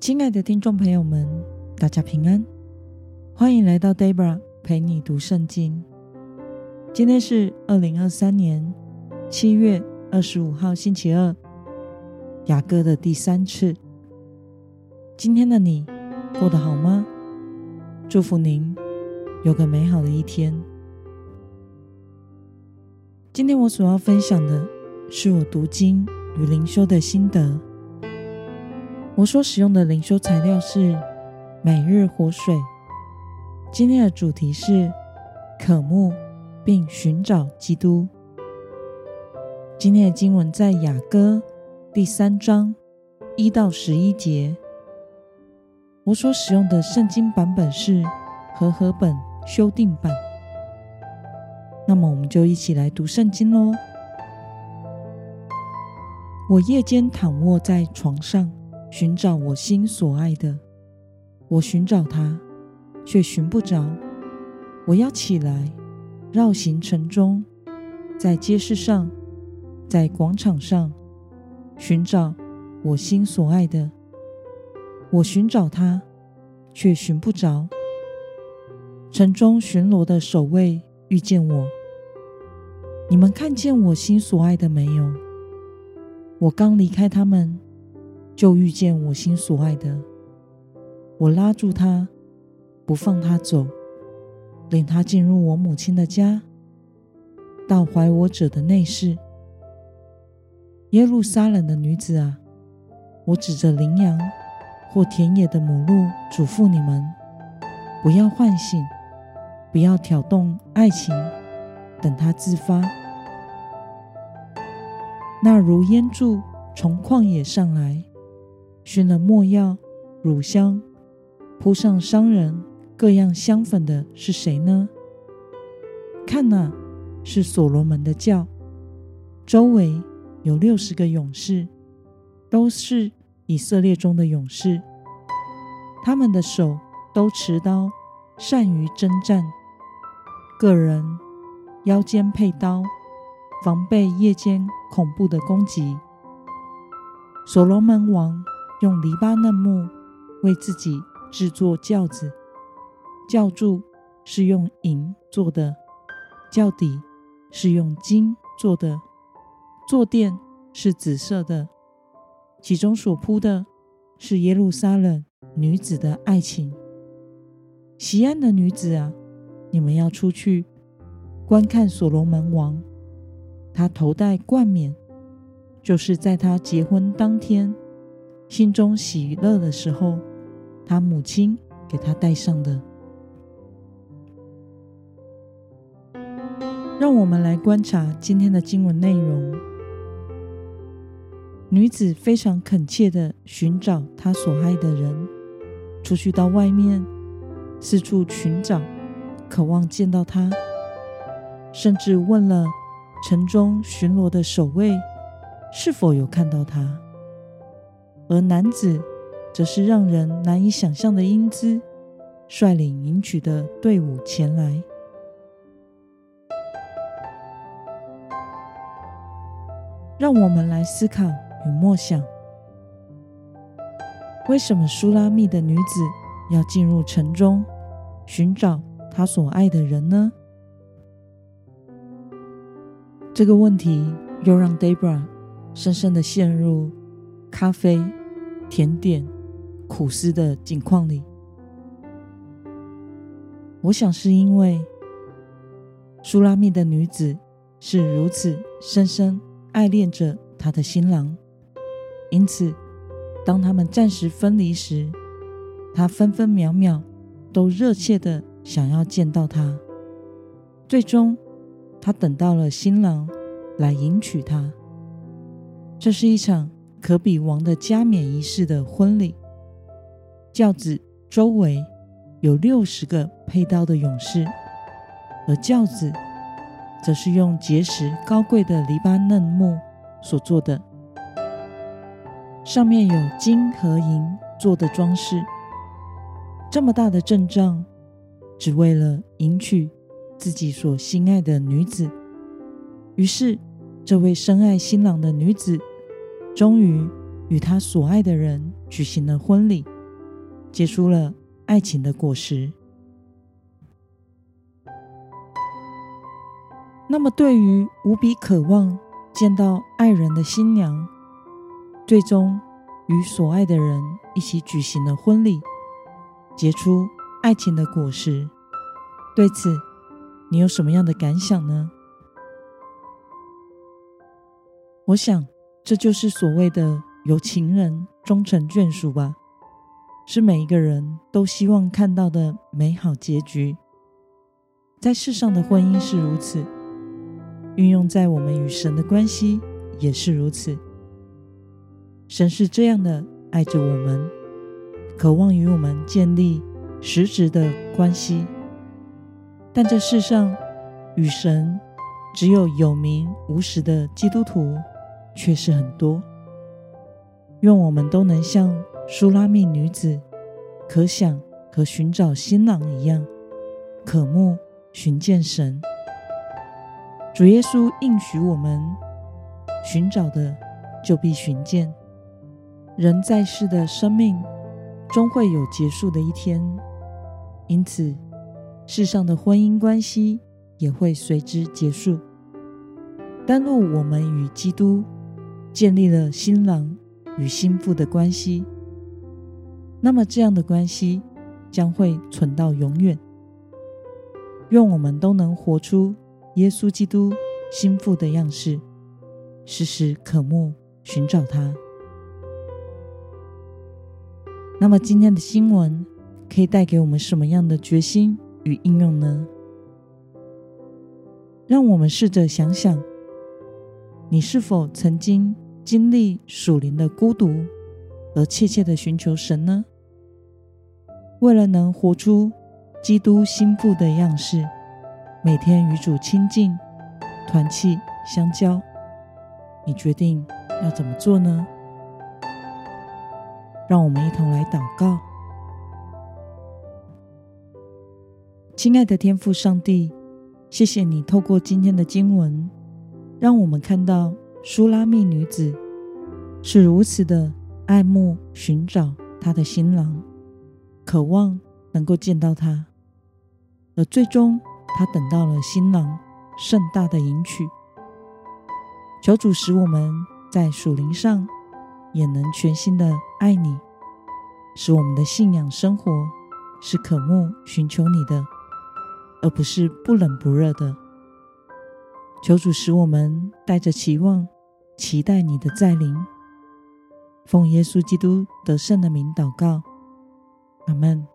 亲爱的听众朋友们，大家平安，欢迎来到 Debra 陪你读圣经。今天是二零二三年七月二十五号，星期二，雅歌的第三次。今天的你过得好吗？祝福您有个美好的一天。今天我所要分享的是我读经与灵修的心得。我所使用的灵修材料是每日活水。今天的主题是渴慕并寻找基督。今天的经文在雅歌第三章一到十一节。我所使用的圣经版本是和合本修订版。那么，我们就一起来读圣经喽。我夜间躺卧在床上。寻找我心所爱的，我寻找他，却寻不着。我要起来，绕行城中，在街市上，在广场上，寻找我心所爱的。我寻找他，却寻不着。城中巡逻的守卫遇见我，你们看见我心所爱的没有？我刚离开他们。就遇见我心所爱的，我拉住他，不放他走，领他进入我母亲的家，到怀我者的内室。耶路撒冷的女子啊，我指着羚羊或田野的母鹿嘱咐你们：不要唤醒，不要挑动爱情，等它自发。那如烟柱从旷野上来。熏了没药、乳香，铺上商人各样香粉的是谁呢？看呐，是所罗门的轿，周围有六十个勇士，都是以色列中的勇士。他们的手都持刀，善于征战，个人腰间佩刀，防备夜间恐怖的攻击。所罗门王。用黎巴嫩木为自己制作轿子，轿柱是用银做的，轿底是用金做的，坐垫是紫色的，其中所铺的是耶路撒冷女子的爱情。西安的女子啊，你们要出去观看所罗门王，他头戴冠冕，就是在他结婚当天。心中喜乐的时候，他母亲给他戴上的。让我们来观察今天的经文内容。女子非常恳切地寻找她所爱的人，出去到外面四处寻找，渴望见到他，甚至问了城中巡逻的守卫是否有看到他。而男子则是让人难以想象的英姿，率领迎娶的队伍前来。让我们来思考与默想：为什么苏拉密的女子要进入城中寻找她所爱的人呢？这个问题又让 Debra 深深的陷入咖啡。甜点、苦思的境况里，我想是因为苏拉密的女子是如此深深爱恋着她的新郎，因此当他们暂时分离时，她分分秒秒都热切的想要见到他。最终，她等到了新郎来迎娶她。这是一场。可比王的加冕仪式的婚礼，轿子周围有六十个佩刀的勇士，而轿子则是用结实高贵的黎巴嫩木所做的，上面有金和银做的装饰。这么大的阵仗，只为了迎娶自己所心爱的女子。于是，这位深爱新郎的女子。终于与他所爱的人举行了婚礼。结出了爱情的果实。那么，对于无比渴望见到爱人的新娘，最终与所爱的人一起举行了婚礼，结出爱情的果实，对此，你有什么样的感想呢？我想，这就是所谓的有情人终成眷属吧，是每一个人都希望看到的美好结局。在世上的婚姻是如此。运用在我们与神的关系也是如此。神是这样的爱着我们，渴望与我们建立实质的关系。但这世上与神只有有名无实的基督徒却是很多。愿我们都能像苏拉密女子可想和寻找新郎一样，渴慕寻见神。主耶稣应许我们：寻找的就必寻见。人在世的生命终会有结束的一天，因此世上的婚姻关系也会随之结束。但若我们与基督建立了新郎与新妇的关系，那么这样的关系将会存到永远。愿我们都能活出。耶稣基督新妇的样式，时时渴慕寻找他。那么今天的新闻可以带给我们什么样的决心与应用呢？让我们试着想想，你是否曾经经历属灵的孤独，而切切的寻求神呢？为了能活出基督心腹的样式。每天与主亲近，团契相交，你决定要怎么做呢？让我们一同来祷告。亲爱的天父上帝，谢谢你透过今天的经文，让我们看到苏拉密女子是如此的爱慕寻找她的新郎，渴望能够见到他，而最终。他等到了新郎盛大的迎娶，求主使我们在属灵上也能全心的爱你，使我们的信仰生活是渴慕寻求你的，而不是不冷不热的。求主使我们带着期望，期待你的再临。奉耶稣基督得胜的名祷告，阿门。